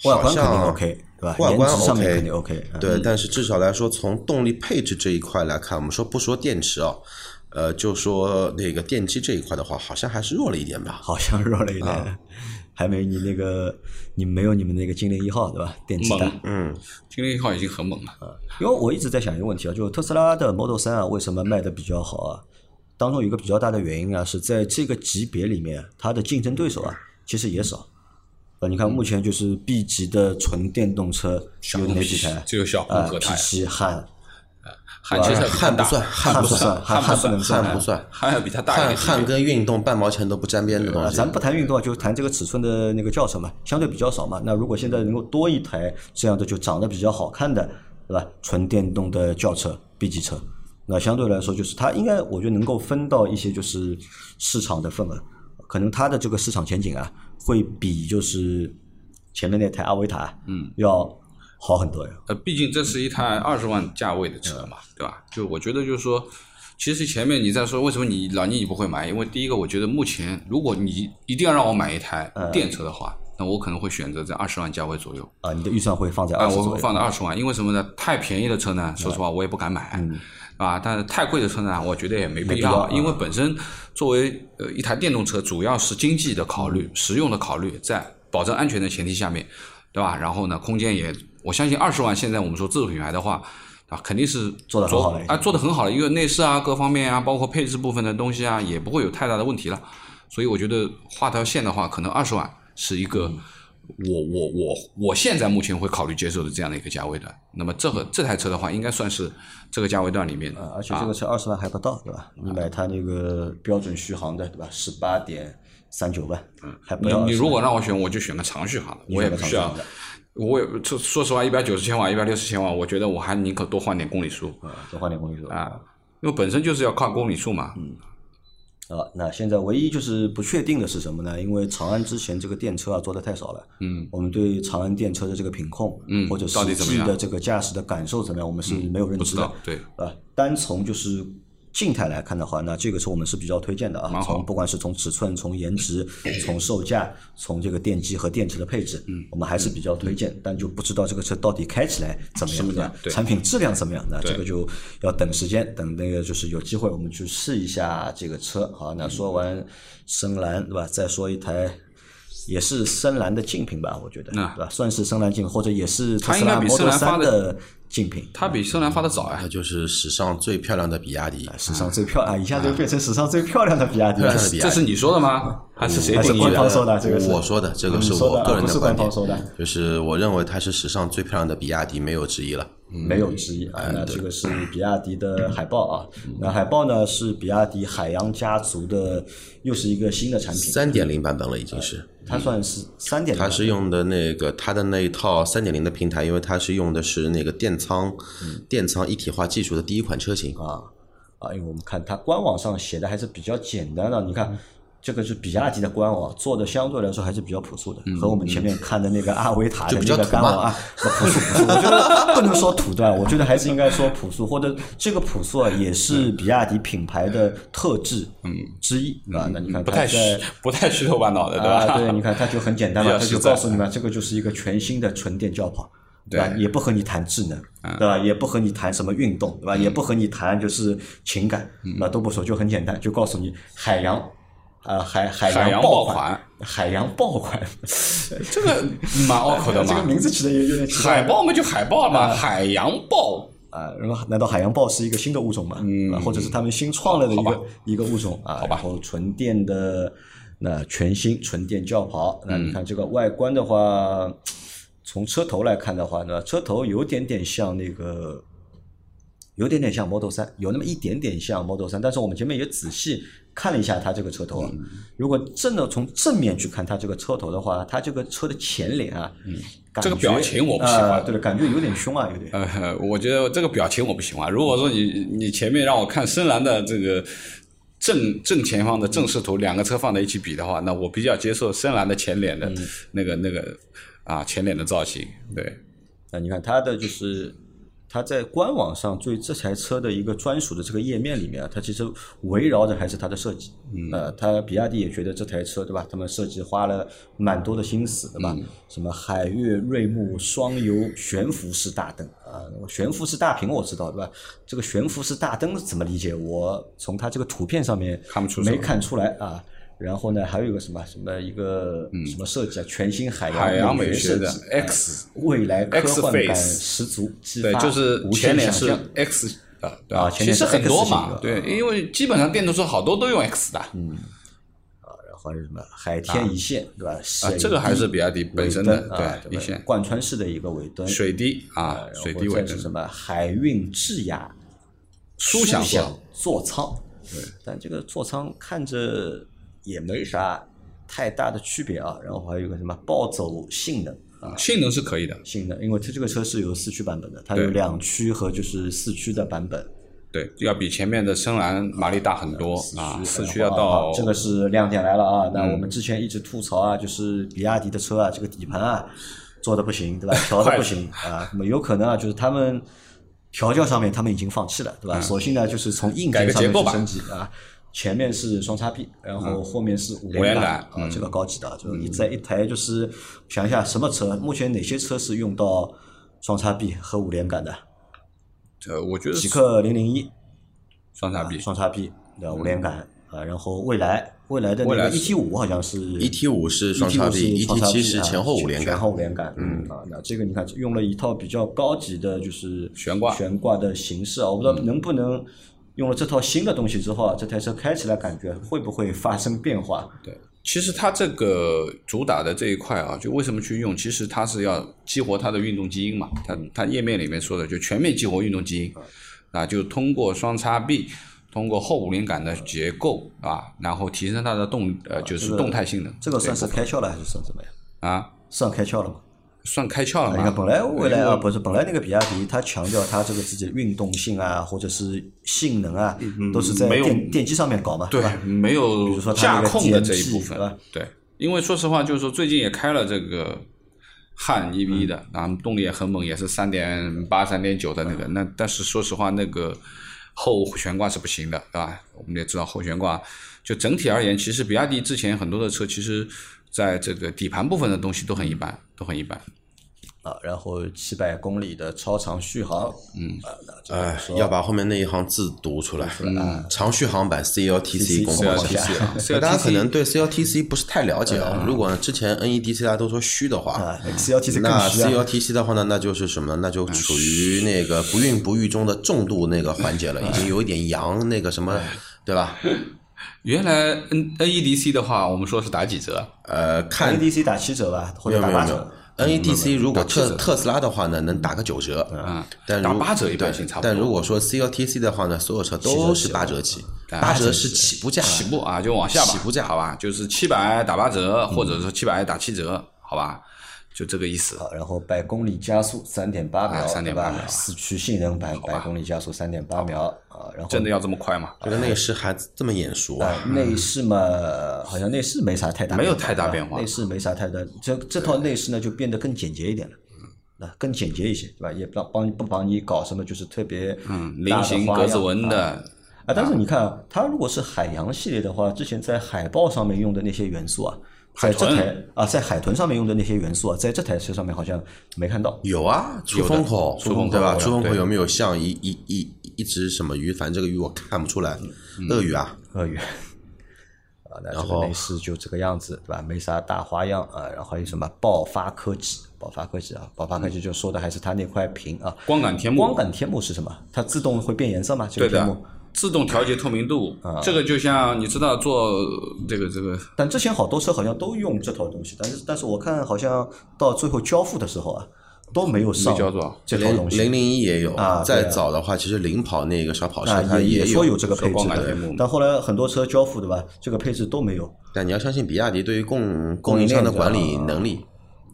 外观肯定 OK，对吧？外观 OK，肯定 OK。对，但是至少来说，从动力配置这一块来看，我们说不说电池啊，呃，就说那个电机这一块的话，好像还是弱了一点吧？好像弱了一点，还没你那个，你没有你们那个精灵一号对吧？电机大，嗯，精灵一号已经很猛了。因为我一直在想一个问题啊，就是特斯拉的 Model 三啊，为什么卖的比较好啊？当中有一个比较大的原因啊，是在这个级别里面，它的竞争对手啊其实也少。呃，你看目前就是 B 级的纯电动车有哪几台？只有小啊鹏和。P 七汉，汉其实汉不算，汉不算，汉汉不能算，汉不算，汉要比它大一汉点。汉跟运动半毛钱都不沾边的东啊，西。咱不谈运动啊，就谈这个尺寸的那个轿车嘛，相对比较少嘛。那如果现在能够多一台这样的就长得比较好看的，对吧？纯电动的轿车 B 级车。那相对来说，就是它应该，我觉得能够分到一些就是市场的份额，可能它的这个市场前景啊，会比就是前面那台阿维塔，嗯，要好很多呀。呃，毕竟这是一台二十万价位的车嘛，对吧？就我觉得就是说，其实前面你在说为什么你老倪你不会买，因为第一个，我觉得目前如果你一定要让我买一台电车的话，那我可能会选择在二十万价位左右。啊，你的预算会放在啊，二十左右。我会放在二十万，因为什么呢？太便宜的车呢，说实话我也不敢买。啊，但是太贵的车呢，我觉得也没必必要因为本身作为呃一台电动车，主要是经济的考虑、实用的考虑，在保证安全的前提下面，对吧？然后呢，空间也，我相信二十万现在我们说自主品牌的话，啊，肯定是做得很好的啊，做的很好的，因为内饰啊各方面啊，包括配置部分的东西啊，也不会有太大的问题了。所以我觉得画条线的话，可能二十万是一个。我我我我现在目前会考虑接受的这样的一个价位段，那么这个这台车的话，应该算是这个价位段里面的，而且这个车二十万还不到，对吧？你买它那个标准续航的，对吧？十八点三九万，嗯，还不你要你如果让我选，我就选个长续航的，我也不需要我也说说实话，一百九十千瓦、一百六十千瓦，我觉得我还宁可多换点公里数啊，多换点公里数啊，因为本身就是要靠公里数嘛，啊，那现在唯一就是不确定的是什么呢？因为长安之前这个电车啊做的太少了，嗯，我们对长安电车的这个品控，嗯或者实际的这个驾驶的感受怎么样，我们是没有认知的对，啊，单从就是静态来看的话，那这个车我们是比较推荐的啊。从不管是从尺寸、从颜值、(coughs) 从售价、从这个电机和电池的配置，嗯，我们还是比较推荐。但就不知道这个车到底开起来怎么样，对吧？产品质量怎么样？那这个就要等时间，等那个就是有机会我们去试一下这个车。好，那说完深蓝，对吧？再说一台。也是深蓝的竞品吧，我觉得，那对吧？算是深蓝竞品，或者也是特它斯拉应该比深 Model 蓝三的的竞品。它比深蓝发的早呀那，就是史上最漂亮的比亚迪，史上最漂亮，啊，一下就变成史上最漂亮的比亚迪。这是你说的吗？还是谁还是定义的？官方说的？这个是我说的，这个是我个人的观点官方说的，就是我认为它是史上最漂亮的比亚迪，没有之一了。没有之一啊。那这个是比亚迪的海报啊，那海报呢是比亚迪海洋家族的又是一个新的产品，三点零版本了已经是。它算是三点零，它是用的那个它的那一套三点零的平台，因为它是用的是那个电仓电仓一体化技术的第一款车型啊啊，因为我们看它官网上写的还是比较简单的，你看。这个是比亚迪的官网做的，相对来说还是比较朴素的，和我们前面看的那个阿维塔的那个官网啊，朴素朴素。我觉得不能说土段，我觉得还是应该说朴素，或者这个朴素啊，也是比亚迪品牌的特质嗯之一啊。那你看，不太虚，不太虚头巴脑的，对吧？对，你看它就很简单嘛，(laughs) 它就告诉你们，这个就是一个全新的纯电轿跑，对吧？也不和你谈智能，对吧？也不和你谈什么运动，对吧？也不和你谈就是情感，那都不说，就很简单，就告诉你海洋。啊，海海洋爆款，海洋爆款，(laughs) 这个蛮拗口的嘛。(laughs) 这个名字起的也有点奇怪。海豹嘛，就海豹嘛，海洋豹啊。然后，难道海洋豹是一个新的物种吗？嗯，或者是他们新创了的一个一个物种啊？好吧。然后，纯电的那全新纯电轿跑，那你看这个外观的话，从车头来看的话呢，车头有点点像那个。有点点像 Model 三，有那么一点点像 Model 三，但是我们前面也仔细看了一下它这个车头啊。如果正的从正面去看它这个车头的话，它这个车的前脸啊，这个表情我不喜欢。对的，感觉有点凶啊，有点。呃，我觉得这个表情我不喜欢。如果说你你前面让我看深蓝的这个正正前方的正视图，两个车放在一起比的话，那我比较接受深蓝的前脸的那个那个啊前脸的造型。对，那你看它的就是。它在官网上对这台车的一个专属的这个页面里面啊，它其实围绕着还是它的设计。呃，它比亚迪也觉得这台车对吧？他们设计花了蛮多的心思，对吧？什么海悦瑞木双游悬浮式大灯啊，悬浮式大屏我知道对吧？这个悬浮式大灯怎么理解？我从它这个图片上面看不出，没看出来啊。然后呢，还有一个什么什么一个什么设计啊？全新海洋美学的 X 未来科幻感十足，对，就是前脸是 X 啊，对啊，其实很多嘛，对，因为基本上电动车好多都用 X 的，嗯，啊，然后是什么海天一线，对吧？啊，这个还是比亚迪本身的对，一线贯穿式的一个尾灯，水滴啊，水滴尾灯什么海运智雅舒享座舱，对，但这个座舱看着。也没啥太大的区别啊，然后还有一个什么暴走性能啊，性能是可以的，性能，因为它这个车是有四驱版本的，它有两驱和就是四驱的版本，对，要比前面的深蓝马力大很多啊，四驱要到，这个是亮点来了啊，那我们之前一直吐槽啊，就是比亚迪的车啊，这个底盘啊做的不行，对吧？(laughs) 调的不行啊，那么有可能啊，就是他们调教上面他们已经放弃了，对吧？索性呢就是从硬件上面去升级啊。前面是双叉臂，然后后面是五连杆啊，这个高级的，就是你在一台就是想一下什么车，目前哪些车是用到双叉臂和五连杆的？呃，我觉得极客零零一。双叉臂，双叉臂的五连杆啊，然后未来未来的那个 ET 五好像是 ET 五是双叉臂，ET 七是前后五连杆，前后五连杆，嗯。啊，那这个你看用了一套比较高级的，就是悬挂。悬挂的形式啊，我不知道能不能。用了这套新的东西之后啊，这台车开起来感觉会不会发生变化？对，其实它这个主打的这一块啊，就为什么去用？其实它是要激活它的运动基因嘛。它它页面里面说的就全面激活运动基因，啊，就通过双叉臂，通过后五连杆的结构啊，然后提升它的动呃就是动态性能。这个算是开窍了还是算怎么样？啊，算开窍了吗？算开窍了吗？你看，本来未来啊，不是本来那个比亚迪，它强调它这个自己的运动性啊，或者是性能啊，都是在电电机上面搞嘛，对吧？没有，比如说驾控的这一部分，对对。因为说实话，就是说最近也开了这个汉 EV 的，然后动力也很猛，也是三点八、三点九的那个。那但是说实话，那个后悬挂是不行的，对吧？我们也知道后悬挂，就整体而言，其实比亚迪之前很多的车，其实在这个底盘部分的东西都很一般，都很一般。啊，然后七百公里的超长续航，嗯，哎，要把后面那一行字读出来，嗯，长续航版 CLTC 公告一下。大家可能对 CLTC 不是太了解啊。如果之前 NEDC 大家都说虚的话，CLTC 那 CLTC 的话呢，那就是什么？那就处于那个不孕不育中的重度那个环节了，已经有一点阳那个什么，对吧？(laughs) 原来 N NEDC 的话，我们说是打几折？呃，看 NEDC 打七折吧，或者打八折。NEDC 如果特特斯拉的话呢，能打个九折，嗯打八折一般对性差不多。但如果说 CLTC 的话呢，所有车都是八折起，啊八折是起步价，起步啊，就往下吧，起步价。好吧，就是七百打八折，或者说七百打七折，好吧，就这个意思。好，然后百公里加速三点八秒，啊3.8对吧秒四驱性能版百公里加速三点八秒啊，然后真的要这么快吗？这个内饰还这么眼熟啊！呃内饰嘛，好像内饰没啥太大，没有太大变化内饰没啥太大，这这套内饰呢就变得更简洁一点了。那更简洁一些，对吧？也不帮帮不帮你搞什么，就是特别嗯，菱形格子纹啊的，啊，但是你看啊，它如果是海洋系列的话，之前在海报上面用的那些元素啊，在这海豚台啊，在海豚上面用的那些元素啊，在这台车上面好像没看到。有啊，出风口，出风口对吧？出风口有没有像一一一一只什么鱼？反正这个鱼我看不出来，嗯鳄鱼啊，鳄鱼。啊，那这然后个内饰就这个样子，对吧？没啥大花样啊。然后还有什么爆发科技？爆发科技啊，爆发科技就说的还是它那块屏啊。光感天幕光感天幕是什么？它自动会变颜色吗？这个天幕？，自动调节透明度，啊。这个就像你知道做这个这个。但之前好多车好像都用这套东西，但是但是我看好像到最后交付的时候啊，都没有上这套东西。零零零一也有啊再啊。早的话，其实领跑那个小跑车啊，它有。也说有这个配置的。但后来很多车交付对吧？这个配置都没有。但你要相信比亚迪对于供供应供应商的管理啊能力，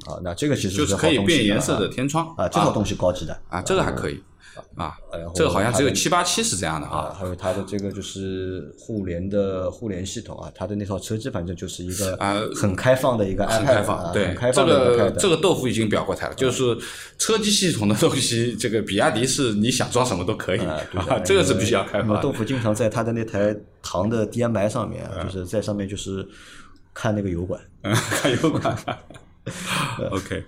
啊。那这个其实就是可以好东西变颜色的啊。天窗。啊，这套东西高级的。啊，这个还可以啊，这个好像只有七八七是这样的啊，啊。还有它的这个就是互联的互联系统啊，它的那套车机反正就是一个啊很开放的一个 iPad，很开放，啊对很开这放的一个这个豆腐已经表过态了，就是车机系统的东西，(laughs) 这个比亚迪是你想装什么都可以啊，这个是必须要开放的。豆腐经常在他的那台唐的 DMI 上面啊，就是在上面就是看那个油管，嗯，(laughs) 看油管。(laughs) OK，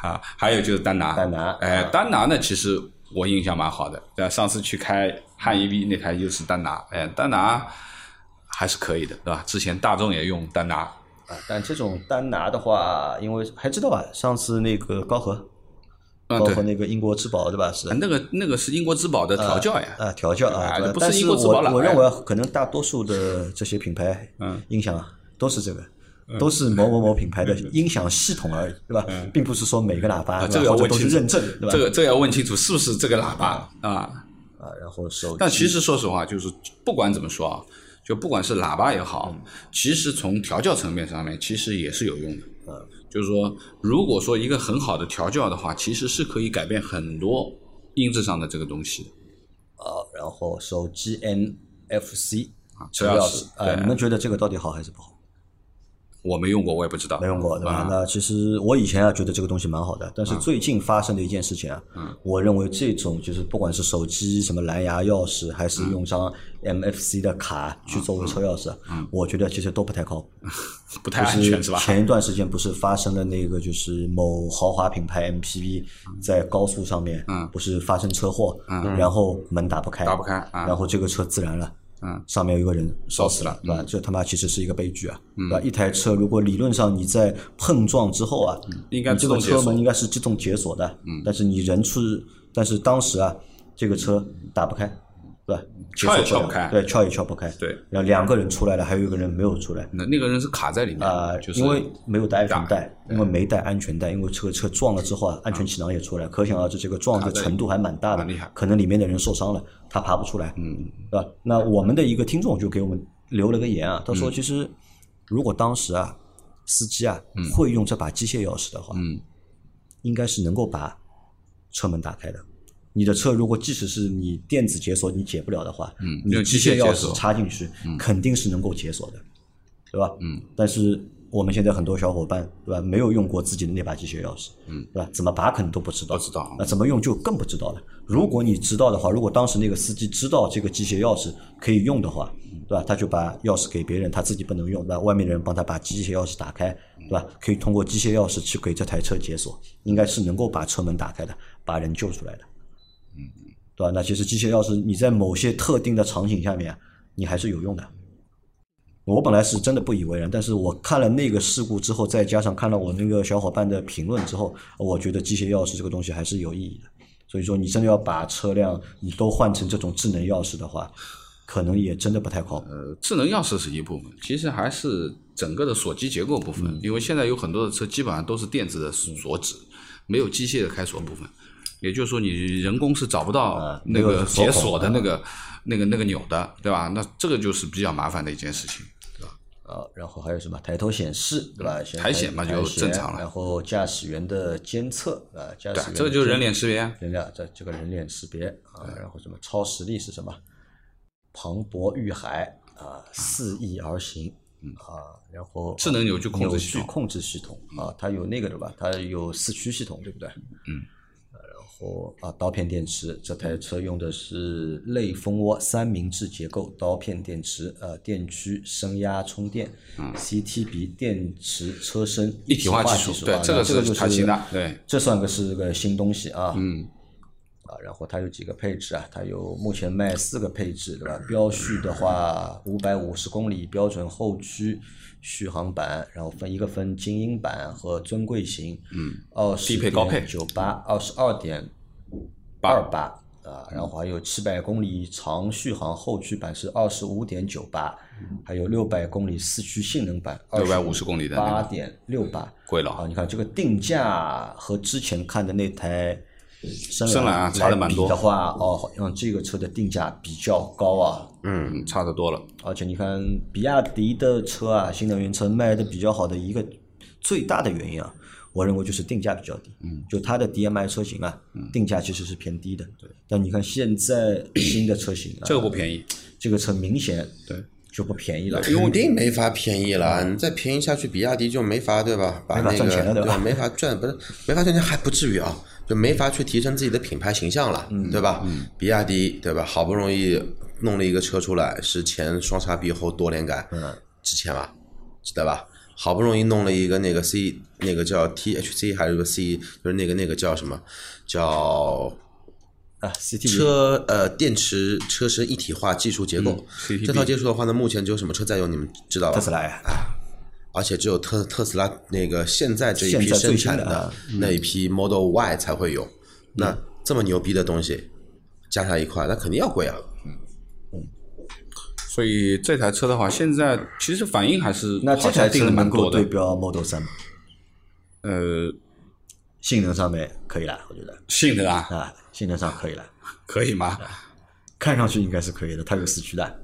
好，还有就是丹拿，丹拿哎，丹拿呢，其实我印象蛮好的。对吧上次去开汉 EV 那台就是丹拿，哎，丹拿还是可以的，对吧？之前大众也用丹拿，啊，但这种丹拿的话，因为还知道吧？上次那个高和，嗯，高和，那个英国之宝对吧？是啊那个那个是英国之宝的调教呀，啊，调教啊，啊不是英国之宝我我认为可能大多数的这些品牌，嗯，音响啊都是这个。都是某某某品牌的音响系统而已，对吧？并不是说每个喇叭啊，这个要或者都是认证，对吧？这个这个要问清楚是不是这个喇叭啊？啊，然后手机，但其实说实话，就是不管怎么说啊，就不管是喇叭也好，嗯其实从调教层面上面，其实也是有用的。嗯，就是说，如果说一个很好的调教的话，其实是可以改变很多音质上的这个东西的。啊，然后手机 NFC 啊车钥匙啊，你们觉得这个到底好还是不好？我没用过，我也不知道。没用过，对吧？啊那其实我以前啊觉得这个东西蛮好的，但是最近发生的一件事情啊，我认为这种就是不管是手机什么蓝牙钥匙，还是用张 MFC 的卡去作为车钥匙，我觉得其实都不太靠谱。(laughs) 不太安全是吧？前一段时间不是发生了那个，就是某豪华品牌 MPV 在高速上面，嗯不是发生车祸，然后门打不开，打不开啊然后这个车自燃了。嗯，上面有一个人烧死了对吧？这他妈其实是一个悲剧啊，对吧？一台车如果理论上你在碰撞之后啊，应该你这个车门应该是自动解锁的，嗯，但是你人出，但是当时啊，这个车打不开，对撬也撬不开。对，撬也撬不开，对，然后两个人出来了，还有一个人没有出来，那那个人是卡在里面，啊、就是因为没有带安全带，因为没带安全带，因为车车撞了之后啊，安全气囊也出来，可想而知这个撞的程度还蛮大的厉害，可能里面的人受伤了，他爬不出来，嗯，对吧？那我们的一个听众就给我们留了个言啊，他说其实如果当时啊，司机啊会用这把机械钥匙的话，嗯，应该是能够把车门打开的。你的车如果即使是你电子解锁你解不了的话，嗯你用机械钥匙插进去，肯定是能够解锁的，对吧？嗯。但是我们现在很多小伙伴，对吧？没有用过自己的那把机械钥匙，嗯，对吧？怎么拔可能都不知道，不知道那怎么用就更不知道了。如果你知道的话，如果当时那个司机知道这个机械钥匙可以用的话，对吧？他就把钥匙给别人，他自己不能用，对吧？外面的人帮他把机械钥匙打开，对吧？可以通过机械钥匙去给这台车解锁，应该是能够把车门打开的，把人救出来的。对吧？那其实机械钥匙你在某些特定的场景下面，你还是有用的。我本来是真的不以为然，但是我看了那个事故之后，再加上看了我那个小伙伴的评论之后，我觉得机械钥匙这个东西还是有意义的。所以说，你真的要把车辆你都换成这种智能钥匙的话，可能也真的不太靠谱。呃，智能钥匙是一部分，其实还是整个的锁机结构部分，因为现在有很多的车基本上都是电子的锁止，没有机械的开锁部分。也就是说，你人工是找不到啊那个解锁的那个、那个、那个钮的，对吧？那这个就是比较麻烦的一件事情。对吧啊，然后还有什么抬头显示，对吧？先抬显嘛就正常了然后驾驶员的监测啊，驾驶员，对这个就是人脸识别。人脸这这个人脸识别啊，然后什么超实力是什么？磅礴欲海啊，肆意而行啊，然后智能扭矩控制扭系统矩控制系统啊，它有那个的吧？它有四驱系统，对不对？嗯呃。然后啊，刀片电池，这台车用的是类蜂窝三明治结构刀片电池，呃，电驱升压充电、嗯 CTB 电池车身嗯一体化技技术对啊这个这个就还行的对，这算个是个新东西啊。嗯，啊，然后它有几个配置啊？它有目前卖四个配置，对吧？标续的话，五百五十公里标准后驱续航版，然后分一个分精英版和尊贵型，嗯，二十低配高配九八，二十二点二八啊，然后还有七百公里长续航后驱版是二十五点九八，还有六百公里四驱性能版六百五十公里的那个八点六八，贵了啊！你看这个定价和之前看的那台深深蓝啊差的蛮多的话，哦，好像这个车的定价比较高啊。嗯，差的多了。而且你看，比亚迪的车啊，新能源车卖的比较好的一个最大的原因啊，我认为就是定价比较低。嗯，就它的 DMI 车型啊，定价其实是偏低的。对。但你看现在 (coughs) 新的车型啊，这个不便宜，这个车明显对就不便宜了。肯定没法便宜了，你再便宜下去，比亚迪就没法对吧？把没法那个赚钱了对吧吧？没法赚，不是没法赚钱还不至于啊，就没法去提升自己的品牌形象了，对吧？比亚迪对吧？好不容易弄了一个车出来，是前双叉臂后多连杆，值钱吧？记得吧？好不容易弄了一个那个 C，那个叫 THC 还是个 C，就是那个那个叫什么？叫啊，CT 车呃电池车身一体化技术结构。这套技术的话呢，目前只有什么车在用？你们知道吧？特斯拉呀，而且只有特特斯拉那个现在这一批最生产的新的啊那一批 Model Y 才会有。那这么牛逼的东西加上一块，那肯定要贵啊。嗯所以这台车的话，现在其实反应还是那这台车能蛮多的。够对标 Model 三吗？呃，性能上面可以了，我觉得性能啊，啊，性能上可以了，可以吗？看上去应该是可以的，它有四驱的，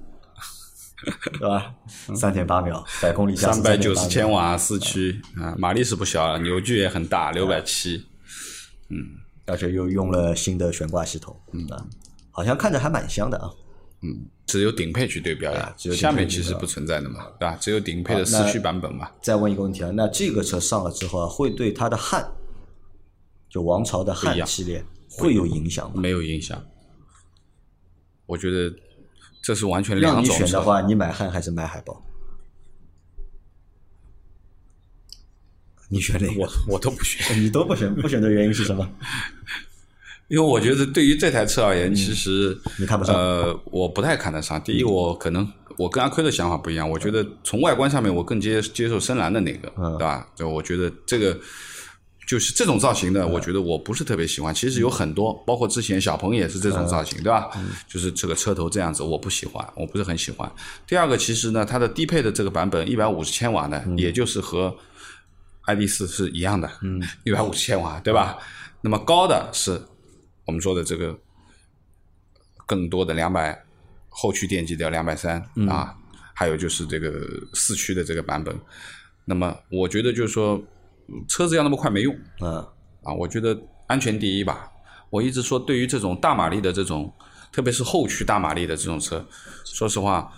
(laughs) 对吧？三点八秒，百公里三百九十千，瓦四驱啊，马力是不小，扭矩也很大，六百七。嗯而且又用了新的悬挂系统，嗯啊，好像看着还蛮香的啊。嗯只有顶配去对标呀，只有下面其实不存在的嘛，对吧？只有顶配的四驱版本嘛。再问一个问题啊，那这个车上了之后啊，会对它的汉，就王朝的汉系列会有影响吗？没有影响。我觉得这是完全两种你。选的话，你买汉还是买海豹？你选哪个？我我都不选，(laughs) 你都不选，不选的原因是什么？(laughs) 因为我觉得对于这台车而言，其实嗯你看不上呃，我不太看得上。第一，我可能我跟阿坤的想法不一样，我觉得从外观上面，我更接接受深蓝的那个，嗯对吧？就我觉得这个就是这种造型的，我觉得我不是特别喜欢。其实有很多，包括之前小鹏也是这种造型，对吧？就是这个车头这样子，我不喜欢，我不是很喜欢。第二个，其实呢，它的低配的这个版本一百五十千瓦呢，也就是和 ID 四是一样的，嗯，(laughs) 一百五十千瓦，对吧？那么高的是我们说的这个更多的两百后驱电机的两百三啊，还有就是这个四驱的这个版本。那么我觉得就是说，嗯车子要那么快没用嗯，啊，我觉得安全第一吧。我一直说，对于这种大马力的这种，特别是后驱大马力的这种车，说实话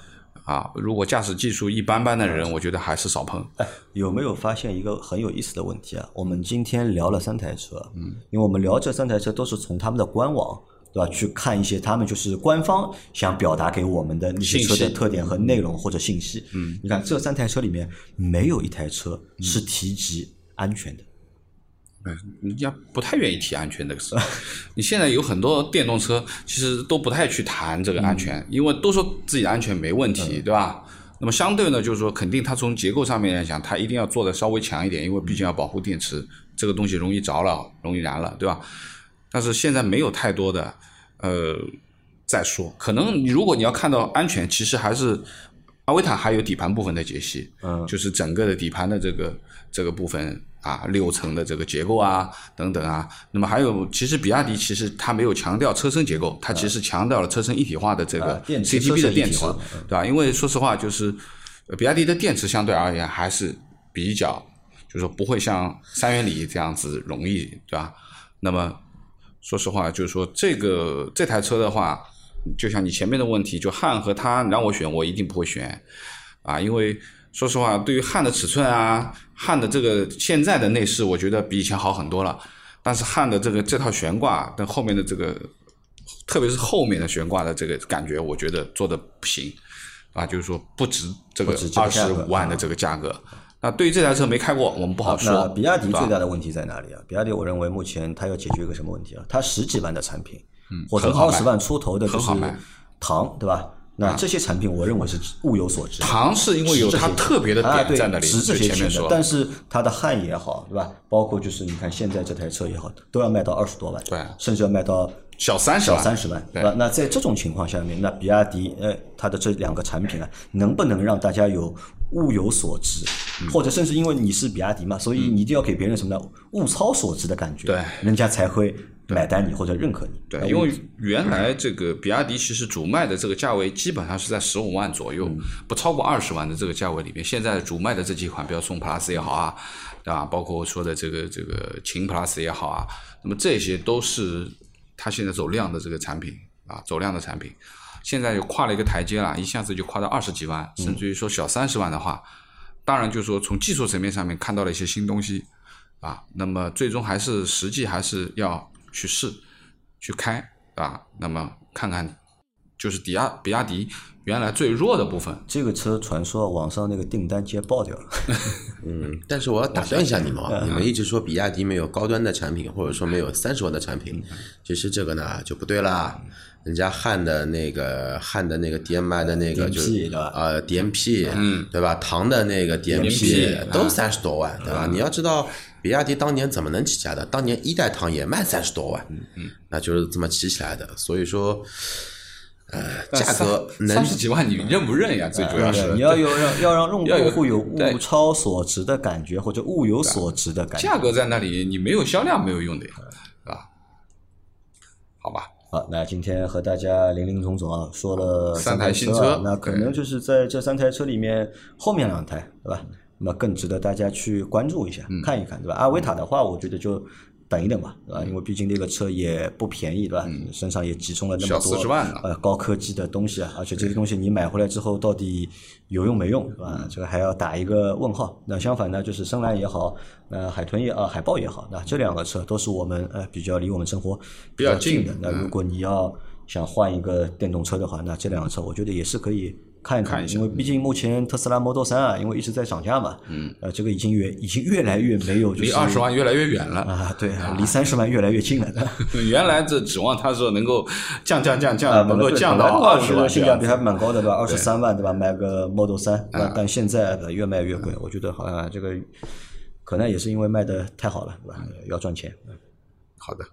啊，如果驾驶技术一般般的人，我觉得还是少碰。哎，有没有发现一个很有意思的问题啊？我们今天聊了三台车，嗯，因为我们聊这三台车都是从他们的官网，对吧？去看一些他们就是官方想表达给我们的那些车的特点和内容或者信息。嗯，你看这三台车里面没有一台车是提及安全的。嗯，人家不太愿意提安全这个事。(laughs) 你现在有很多电动车，其实都不太去谈这个安全，因为都说自己的安全没问题，对吧？那么相对呢，就是说，肯定它从结构上面来讲，它一定要做的稍微强一点，因为毕竟要保护电池，这个东西容易着了，容易燃了，对吧？但是现在没有太多的，呃，再说，可能你如果你要看到安全，其实还是阿维塔还有底盘部分的解析，嗯就是整个的底盘的这个这个部分啊，六层的这个结构啊等等啊。那么还有，其实比亚迪其实它没有强调车身结构，它其实强调了车身一体化的这个 CTB 的电池对吧？因为说实话，就是呃比亚迪的电池相对而言还是比较，就是说不会像三元锂这样子容易，对吧？那么说实话，就是说这个这台车的话，就像你前面的问题，就汉和它让我选，我一定不会选啊，因为说实话，对于汉的尺寸啊，汉的这个现在的内饰，我觉得比以前好很多了。但是汉的这个这套悬挂跟后面的这个，特别是后面的悬挂的这个感觉，我觉得做的不行啊，就是说不值这个二十五万的这个价格。那对于这台车没开过，我们不好那说。比亚迪最大的问题在哪里啊？比亚迪我认为目前它要解决一个什么问题啊？它十几万的产品，或者嗯很好卖二十万出头的，就是唐，对吧？那这些产品我认为是物有所值的。唐是因为有它特别的点在那里，值这些钱的。但是它的汉也好，对吧？包括就是你看现在这台车也好，都要卖到二十多万，对甚至要卖到小三十万，小三十万，对吧？那在这种情况下面，那比亚迪呃，它的这两个产品啊，能不能让大家有物有所值，嗯或者甚至因为你是比亚迪嘛，所以你一定要给别人什么呢？物超所值的感觉，对人家才会买单你或者认可你。对，因为原来这个比亚迪其实主卖的这个价位基本上是在十五万左右，不超过二十万的这个价位里面。现在主卖的这几款，比如宋 Plus 也好啊，对吧？包括我说的这个这个秦 Plus 也好啊，那么这些都是它现在走量的这个产品啊，走量的产品。现在就跨了一个台阶了，一下子就跨到二十几万，甚至于说小三十万的话，当然就是说从技术层面上面看到了一些新东西啊，那么最终还是实际还是要去试去开啊，那么看看就是比亚比亚迪原来最弱的部分，这个车传说网上那个订单直接爆掉了，(laughs) 嗯，但是我要打断一下你们啊，你们一直说比亚迪没有高端的产品，或者说没有三十万的产品，其实这个呢就不对啦。人家汉的那个汉的那个 DMI 的那个就是对吧呃 DMP，嗯，对吧？唐的那个 DMP 都三十多万，对吧？你要知道，比亚迪当年怎么能起家的？当年一代唐也卖三十多万，嗯嗯，那就是这么起起来的。所以说，呃，价格能三十几万，你认不认呀？最主要是你要有让要让用户有物超所值的感觉，或者物有所值的感觉。价格在那里，你没有销量没有用的呀，是吧？好吧，好，那今天和大家林林总总啊说了三台台新车啊那可能就是在这三台车里面后面两台，对吧？那么更值得大家去关注一下，嗯看一看，对吧？阿维塔的话，我觉得就等一等吧，对吧？因为毕竟那个车也不便宜，对吧？身上也集中了那么多40万呃高科技的东西啊，而且这些东西你买回来之后到底有用没用，对吧？这个还要打一个问号。那相反呢，就是深蓝也好，呃海豚也啊海豹也好，那这两个车都是我们呃比较离我们生活比较近的近。那如果你要想换一个电动车的话，那这两个车我觉得也是可以看一看，因为毕竟目前特斯拉 Model 三啊，因为一直在涨价嘛，嗯，呃，这个已经越已经越来越没有就是离二十万越来越远了。啊，对啊，离三十万越来越近了。(laughs) 原来这指望它说能够降降降啊，降，能够降到二十万性价比还蛮高的，对吧？二十三万，对吧？买个 Model 三？但现在呃越卖越贵，我觉得好像这个可能也是因为卖的太好了，对吧？要赚钱。好的，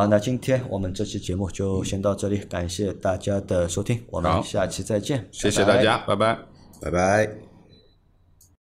好，那今天我们这期节目就先到这里，感谢大家的收听，我们下期再见，谢谢拜拜大家，拜拜。拜拜。